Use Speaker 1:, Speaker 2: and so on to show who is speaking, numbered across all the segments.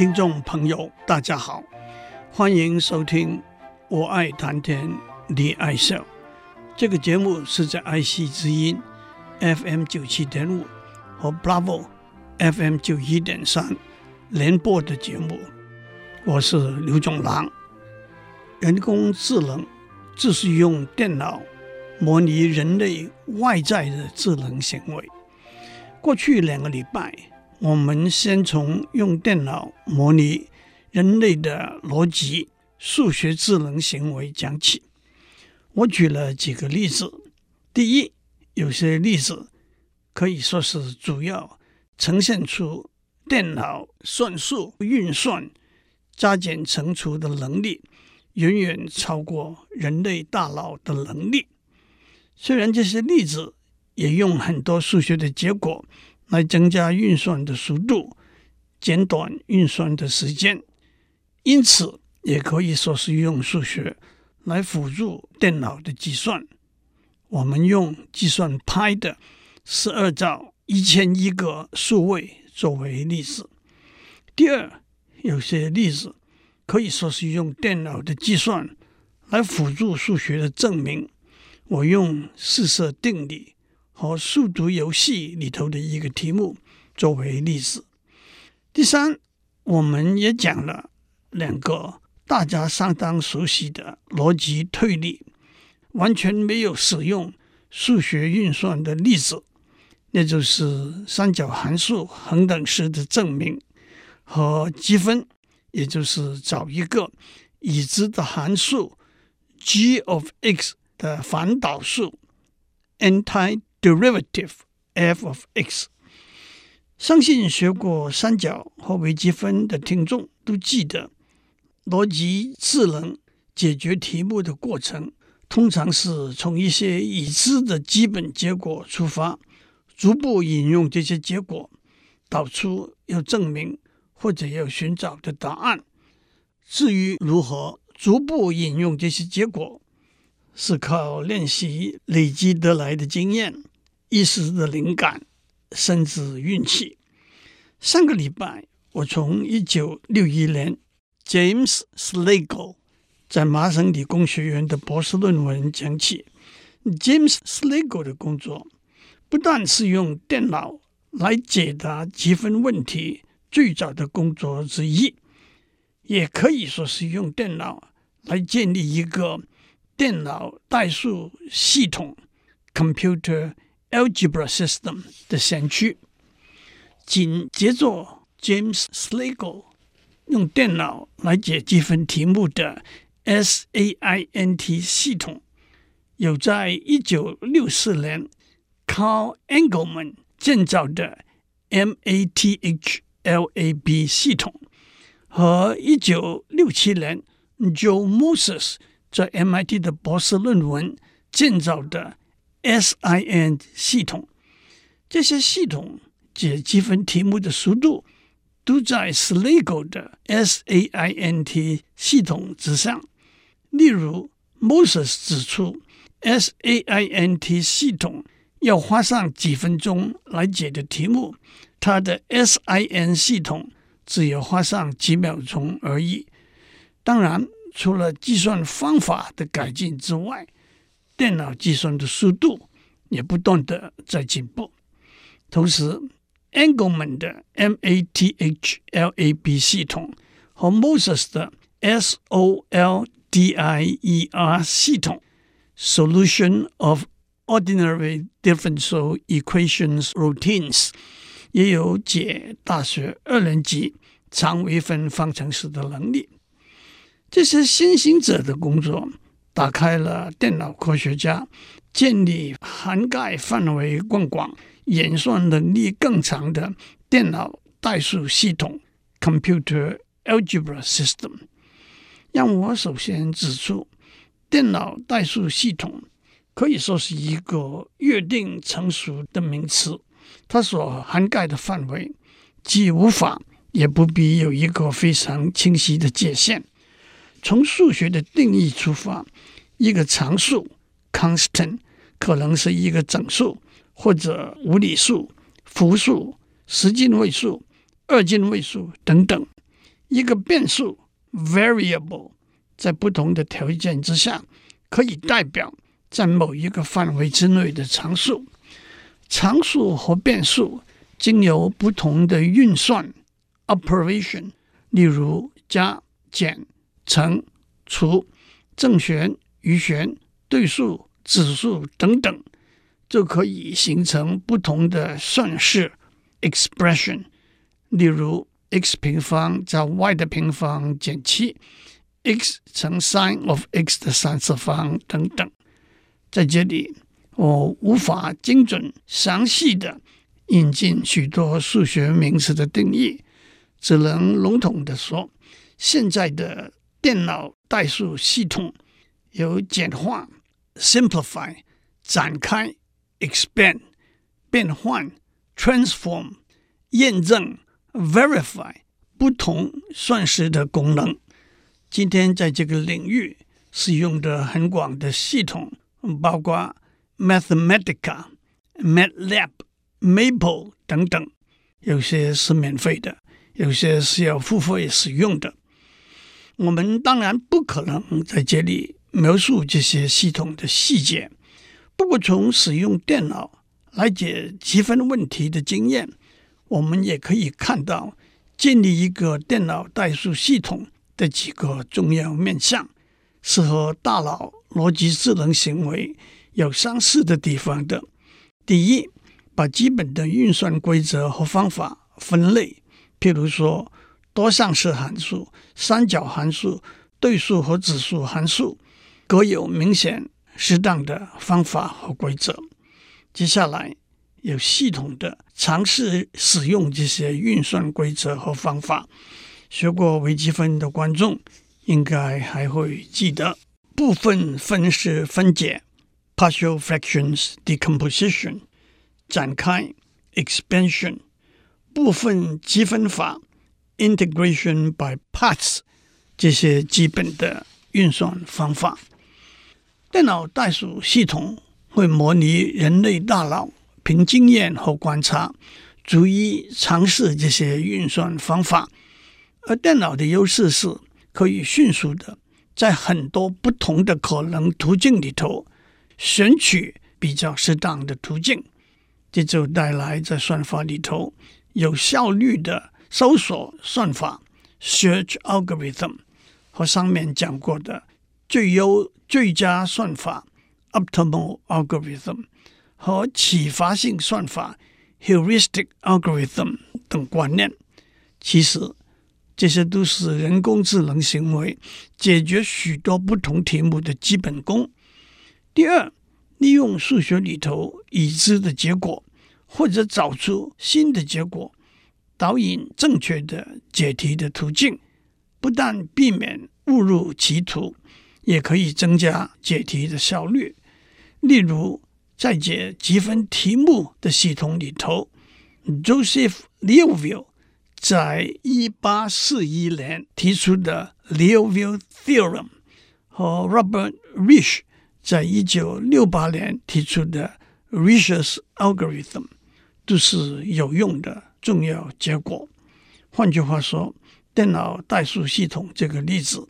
Speaker 1: 听众朋友，大家好，欢迎收听《我爱谈天，你爱笑》这个节目是在爱惜之音 FM 九七点五和 Bravo FM 九一点三联播的节目。我是刘炯朗。人工智能就是用电脑模拟人类外在的智能行为。过去两个礼拜，我们先从用电脑模拟人类的逻辑、数学智能行为讲起。我举了几个例子。第一，有些例子可以说是主要呈现出电脑算术运算、加减乘除的能力远远超过人类大脑的能力。虽然这些例子也用很多数学的结果。来增加运算的速度，减短运算的时间，因此也可以说是用数学来辅助电脑的计算。我们用计算拍的十二兆一千亿个数位作为例子。第二，有些例子可以说是用电脑的计算来辅助数学的证明。我用四色定理。和数独游戏里头的一个题目作为例子。第三，我们也讲了两个大家相当熟悉的逻辑推理，完全没有使用数学运算的例子，那就是三角函数恒等式的证明和积分，也就是找一个已知的函数 g of x 的反导数 anti。Derivative f of x，相信学过三角和微积分的听众都记得，逻辑智能解决题目的过程，通常是从一些已知的基本结果出发，逐步引用这些结果，导出要证明或者要寻找的答案。至于如何逐步引用这些结果，是靠练习累积得来的经验。一时的灵感，甚至运气。上个礼拜，我从一九六一年 James Slagle 在麻省理工学院的博士论文讲起。James Slagle 的工作不但是用电脑来解答积分问题最早的工作之一，也可以说是用电脑来建立一个电脑代数系统 （computer）。Algebra system 的先驱，紧接着 James Slagle 用电脑来解积分题目的 SAINT 系统，有在一九六四年 Carl Engelman 建造的 MATHLAB 系统，和一九六七年 Joe Moses 在 MIT 的博士论文建造的。S I N 系统，这些系统解积分题目的速度都在 Slagle 的 SAINT 系统之上。例如，Moses 指出，SAINT 系统要花上几分钟来解的题目，它的 S I N 系统只要花上几秒钟而已。当然，除了计算方法的改进之外，电脑计算的速度也不断的在进步。同时，Engelman 的 MATHLAB 系统和 Moses 的 SOLDIER 系统 （Solution of Ordinary Differential Equations Routines） 也有解大学二年级常微分方程式的能力。这些先行者的工作。打开了电脑科学家建立涵盖范围更广、演算能力更强的电脑代数系统 Computer Algebra System。让我首先指出，电脑代数系统可以说是一个约定成熟的名词，它所涵盖的范围既无法也不必有一个非常清晰的界限。从数学的定义出发，一个常数 （constant） 可能是一个整数或者无理数、复数、十进位数、二进位数等等；一个变数 （variable） 在不同的条件之下，可以代表在某一个范围之内的常数。常数和变数经由不同的运算 （operation），例如加、减。乘、除、正弦、余弦、对数、指数等等，就可以形成不同的算式 expression。例如，x 平方加 y 的平方减七，x 乘 sin of x 的三次方等等。在这里，我无法精准详细的引进许多数学名词的定义，只能笼统的说，现在的。电脑代数系统有简化 （simplify）、展开 （expand）、变换 （transform）、验证 （verify） 不同算式的功能。今天在这个领域使用的很广的系统，包括 Mathematica、MATLAB、Maple 等等，有些是免费的，有些是要付费使用的。我们当然不可能在这里描述这些系统的细节，不过从使用电脑来解积分问题的经验，我们也可以看到建立一个电脑代数系统的几个重要面向，是和大脑逻辑智能行为有相似的地方的。第一，把基本的运算规则和方法分类，譬如说。多项式函数、三角函数、对数和指数函数各有明显适当的方法和规则。接下来有系统的尝试使用这些运算规则和方法。学过微积分的观众应该还会记得。部分分式分解。（partial fractions decomposition）、展开。（expansion）、部分积分法。Integration by parts 这些基本的运算方法，电脑代数系统会模拟人类大脑，凭经验和观察，逐一尝试这些运算方法。而电脑的优势是可以迅速的在很多不同的可能途径里头选取比较适当的途径，这就带来在算法里头有效率的。搜索算法 （search algorithm） 和上面讲过的最优最佳算法 （optimal algorithm） 和启发性算法 （heuristic algorithm） 等观念，其实这些都是人工智能行为解决许多不同题目的基本功。第二，利用数学里头已知的结果，或者找出新的结果。导引正确的解题的途径，不但避免误入歧途，也可以增加解题的效率。例如，在解积分题目的系统里头，Joseph Liouville 在一八四一年提出的 Liouville Theorem 和 Robert Risch 在一九六八年提出的 Rich's Algorithm 都是有用的。重要结果。换句话说，电脑代数系统这个例子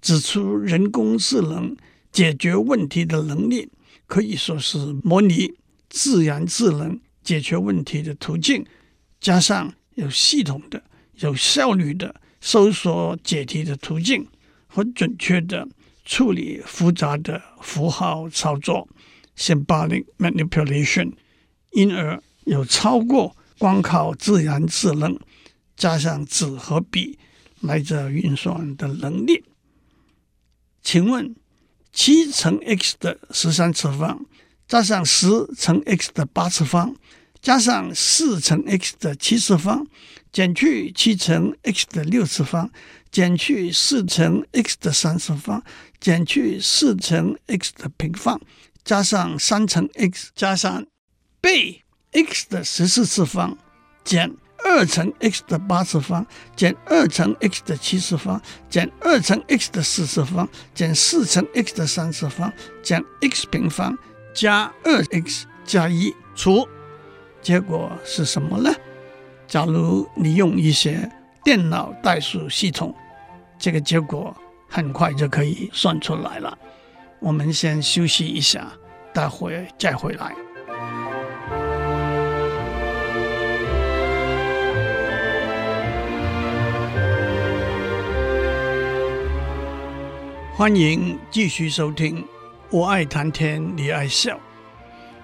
Speaker 1: 指出，人工智能解决问题的能力可以说是模拟自然智能解决问题的途径，加上有系统的、有效率的搜索解题的途径和准确的处理复杂的符号操作 （symbolic manipulation），因而有超过。光靠自然智能加上纸和笔来着运算的能力，请问七乘 x 的十三次方加上十乘 x 的八次方加上四乘 x 的七次方，减去七乘 x 的六次方，减去四乘 x 的三次方，减去四乘 x 的平方，加上三乘 x 加上 b x 的十四次方，减二乘 x 的八次方，减二乘 x 的七次方，减二乘 x 的四次方，减四乘 x 的三次方，减 x 平方加二 x 加一除，结果是什么呢？假如你用一些电脑代数系统，这个结果很快就可以算出来了。我们先休息一下，待会再回来。欢迎继续收听《我爱谈天，你爱笑》，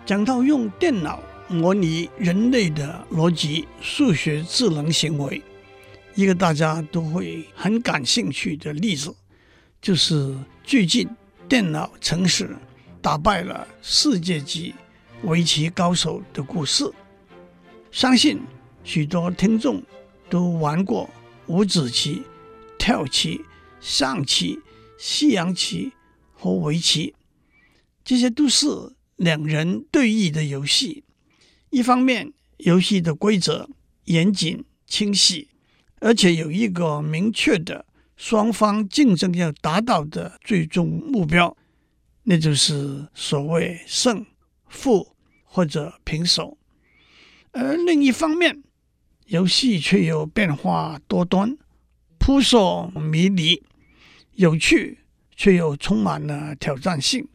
Speaker 1: 讲到用电脑。模拟人类的逻辑数学智能行为，一个大家都会很感兴趣的例子，就是最近电脑程式打败了世界级围棋高手的故事。相信许多听众都玩过五子棋、跳棋、象棋、西洋棋和围棋，这些都是两人对弈的游戏。一方面，游戏的规则严谨清晰，而且有一个明确的双方竞争要达到的最终目标，那就是所谓胜负或者平手。而另一方面，游戏却又变化多端、扑朔迷离、有趣却又充满了挑战性。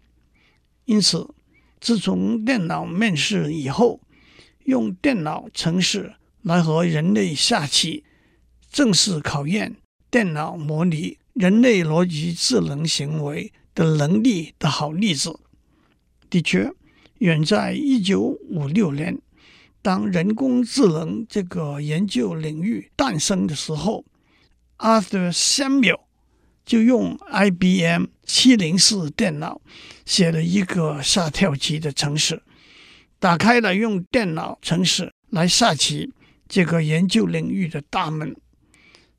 Speaker 1: 因此，自从电脑面世以后，用电脑程式来和人类下棋，正是考验电脑模拟人类逻辑智能行为的能力的好例子。的确，远在一九五六年，当人工智能这个研究领域诞生的时候，Arthur Samuel 就用 IBM 七零四电脑写了一个下跳棋的程式。打开了用电脑程式来下棋这个研究领域的大门。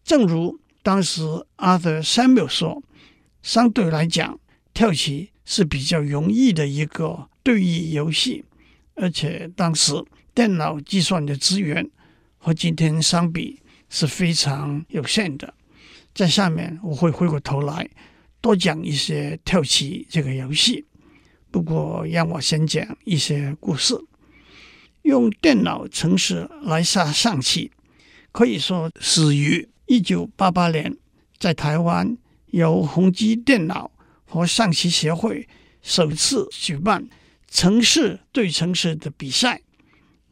Speaker 1: 正如当时 Arthur Samuel 说：“相对来讲，跳棋是比较容易的一个对弈游戏，而且当时电脑计算的资源和今天相比是非常有限的。”在下面我会回过头来多讲一些跳棋这个游戏。不过，让我先讲一些故事。用电脑程式来下象棋，可以说始于一九八八年，在台湾由宏基电脑和象棋协会首次举办城市对城市的比赛。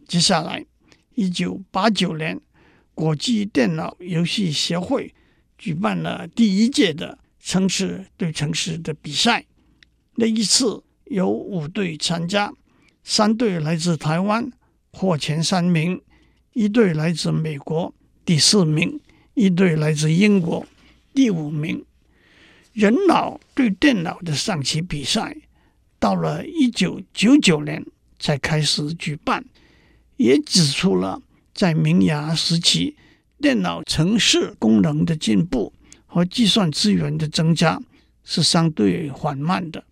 Speaker 1: 接下来，一九八九年，国际电脑游戏协会举办了第一届的城市对城市的比赛。那一次，有五队参加，三队来自台湾，获前三名；一队来自美国，第四名；一队来自英国，第五名。人脑对电脑的象棋比赛，到了一九九九年才开始举办，也指出了在萌芽时期，电脑程式功能的进步和计算资源的增加是相对缓慢的。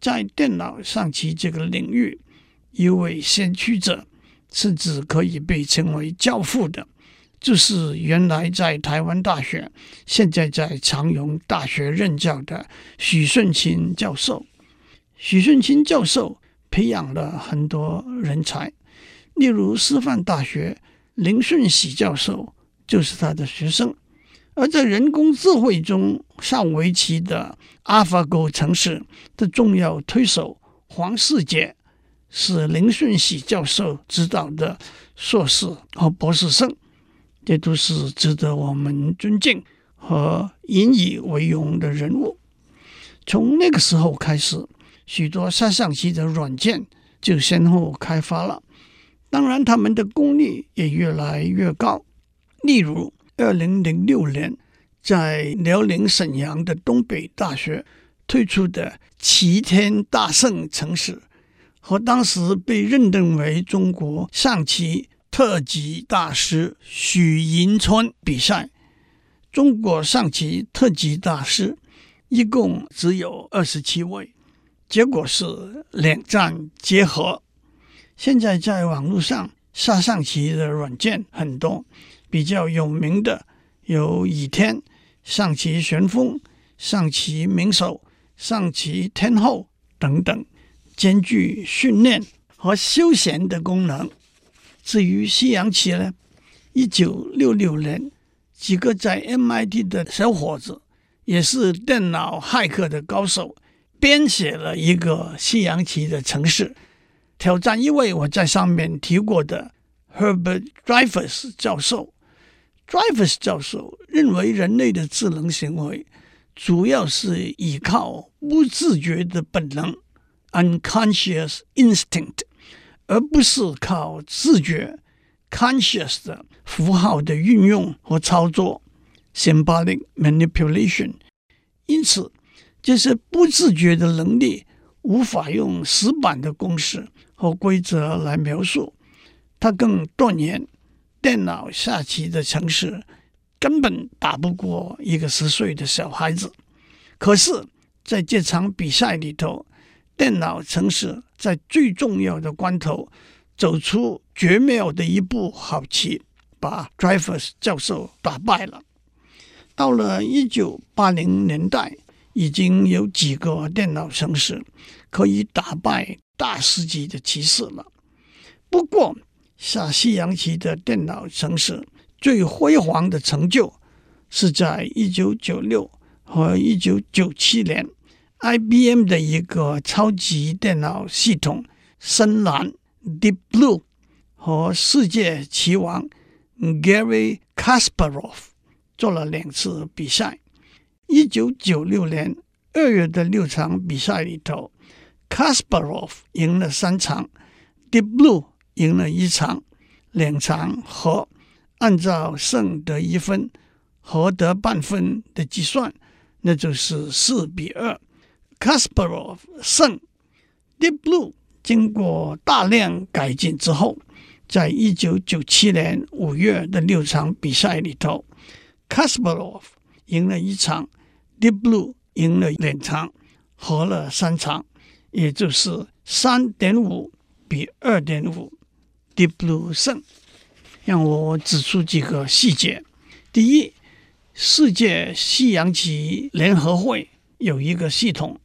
Speaker 1: 在电脑象棋这个领域，一位先驱者，甚至可以被称为教父的，就是原来在台湾大学，现在在长荣大学任教的许顺清教授。许顺清教授培养了很多人才，例如师范大学林顺喜教授就是他的学生。而在人工智慧中下围棋的 AlphaGo 程式的重要推手黄世杰，是林顺喜教授指导的硕士和博士生，这都是值得我们尊敬和引以为荣的人物。从那个时候开始，许多下象棋的软件就先后开发了，当然他们的功力也越来越高，例如。二零零六年，在辽宁沈阳的东北大学推出的“齐天大圣”程式，和当时被认定为中国象棋特级大师许银川比赛。中国象棋特级大师一共只有二十七位，结果是两战结合。现在在网络上下象棋的软件很多，比较有名的有倚天、象棋旋风、象棋名手、象棋天后等等，兼具训练和休闲的功能。至于西洋棋呢，一九六六年。几个在 MIT 的小伙子，也是电脑骇客的高手，编写了一个西洋棋的程式，挑战一位我在上面提过的 Herbert Dreyfus 教授。Dreyfus 教授认为人类的智能行为主要是依靠不自觉的本能 （unconscious instinct），而不是靠自觉。conscious 的符号的运用和操作，symbolic manipulation。因此，这些不自觉的能力无法用死板的公式和规则来描述。他更断言，电脑下棋的城市根本打不过一个十岁的小孩子。可是，在这场比赛里头，电脑城市在最重要的关头。走出绝妙的一步好棋，把 Dreyfus 教授打败了。到了一九八零年代，已经有几个电脑城市可以打败大师级的棋士了。不过，下西洋棋的电脑城市最辉煌的成就，是在一九九六和一九九七年，IBM 的一个超级电脑系统深蓝。Deep Blue 和世界棋王 Gary Kasparov 做了两次比赛。一九九六年二月的六场比赛里头，Kasparov 赢了三场，Deep Blue 赢了一场，两场和。按照胜得一分、和得半分的计算，那就是四比二，Kasparov 胜，Deep Blue。经过大量改进之后，在一九九七年五月的六场比赛里头，Kasparov 赢了一场，Deep Blue 赢了两场，和了三场，也就是三点五比二点五，Deep Blue 胜。让我指出几个细节：第一，世界西洋棋联合会有一个系统。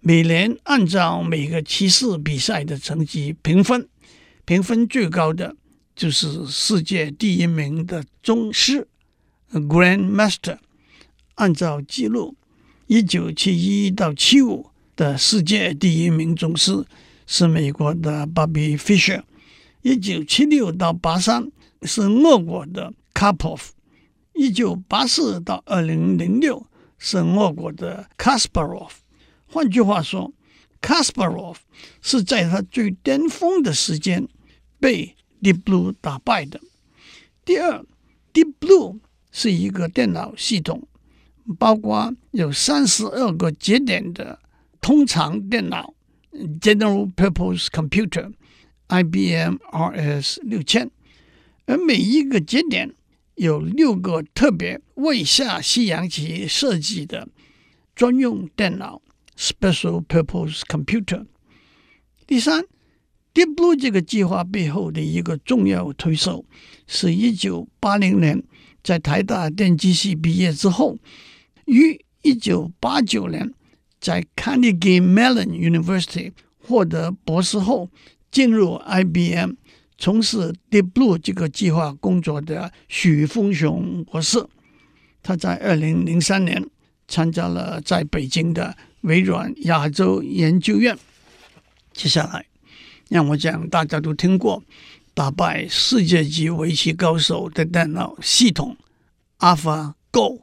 Speaker 1: 每年按照每个棋士比赛的成绩评分，评分最高的就是世界第一名的宗师 （Grand Master）。按照记录，一九七一到七五的世界第一名宗师是美国的 Bobby Fisher 一九七六到八三是俄国的 Karpov；一九八四到二零零六是俄国的 Kasparov。换句话说，Kasparov 是在他最巅峰的时间被 Deep Blue 打败的。第二，Deep Blue 是一个电脑系统，包括有三十二个节点的通常电脑 （General Purpose Computer） IBM RS 六千），而每一个节点有六个特别为下西洋棋设计的专用电脑。Special Purpose Computer。第三，Deep Blue 这个计划背后的一个重要推手，是一九八零年在台大电机系毕业之后，于一九八九年在 Carnegie Mellon University 获得博士后，进入 IBM 从事 Deep Blue 这个计划工作的许峰雄博士。他在二零零三年参加了在北京的。微软亚洲研究院。接下来，让我讲大家都听过打败世界级围棋高手的电脑系统 AlphaGo。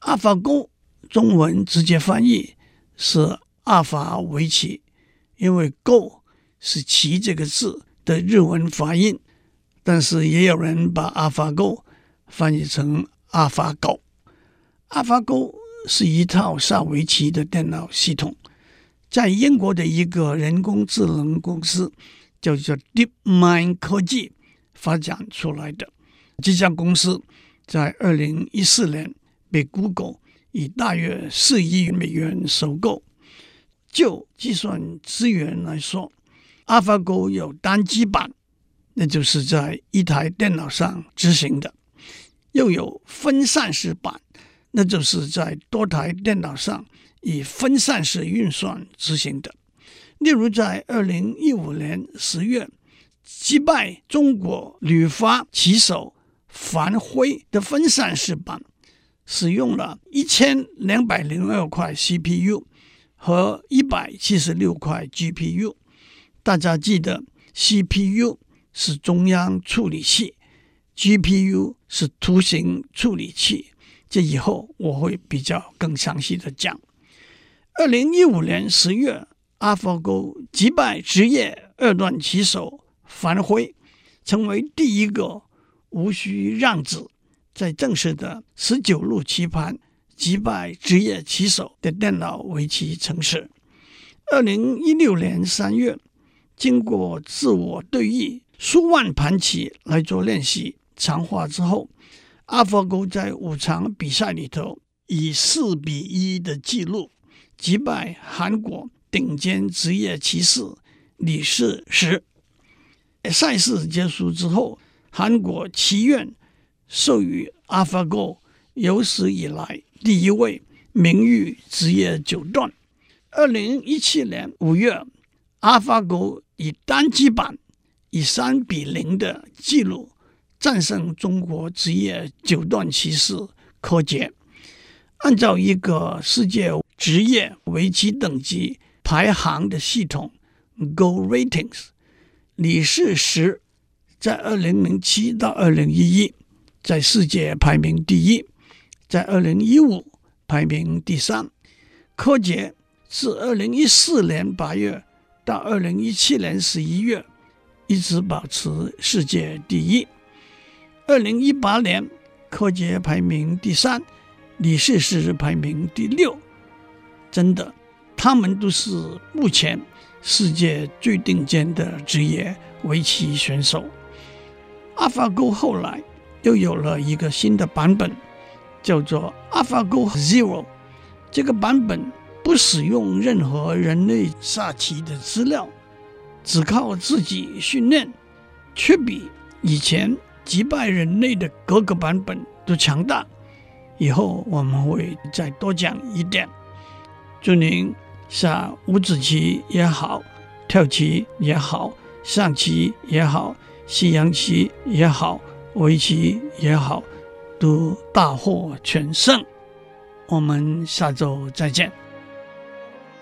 Speaker 1: AlphaGo 中文直接翻译是阿法围棋，因为 “Go” 是“棋”这个字的日文发音，但是也有人把 AlphaGo 翻译成阿法狗。AlphaGo。是一套下围棋的电脑系统，在英国的一个人工智能公司叫做 DeepMind 科技发展出来的。这家公司在二零一四年被 Google 以大约四亿美元收购。就计算资源来说，AlphaGo 有单机版，那就是在一台电脑上执行的；又有分散式版，那就是在多台电脑上以分散式运算执行的。例如，在二零一五年十月击败中国旅发棋手樊辉的分散式版，使用了一千两百零二块 CPU。和一百七十六块 GPU，大家记得 CPU 是中央处理器，GPU 是图形处理器。这以后我会比较更详细的讲。二零一五年十月，AlphaGo 击败职业二段棋手樊辉，成为第一个无需让子在正式的十九路棋盘。击败职业棋手的电脑围棋程式。二零一六年三月，经过自我对弈数万盘棋来做练习强化之后，AlphaGo 在五场比赛里头以四比一的纪录击败韩国顶尖职业棋士李世石。赛事结束之后，韩国棋院授予 AlphaGo 有史以来。第一位名誉职业九段。二零一七年五月，AlphaGo 以单机版以三比零的记录战胜中国职业九段棋士柯洁。按照一个世界职业围棋等级排行的系统 Go Ratings，李世石在二零零七到二零一一在世界排名第一。在二零一五排名第三，柯洁自二零一四年八月到二零一七年十一月一直保持世界第一。二零一八年，柯洁排名第三，李世石排名第六。真的，他们都是目前世界最顶尖的职业围棋选手。AlphaGo 后来又有了一个新的版本。叫做 AlphaGo Zero，这个版本不使用任何人类下棋的资料，只靠自己训练，却比以前击败人类的各个版本都强大。以后我们会再多讲一点。祝您下五子棋也好，跳棋也好，象棋也好，西洋棋也好，围棋也好。都大获全胜，我们下周再见。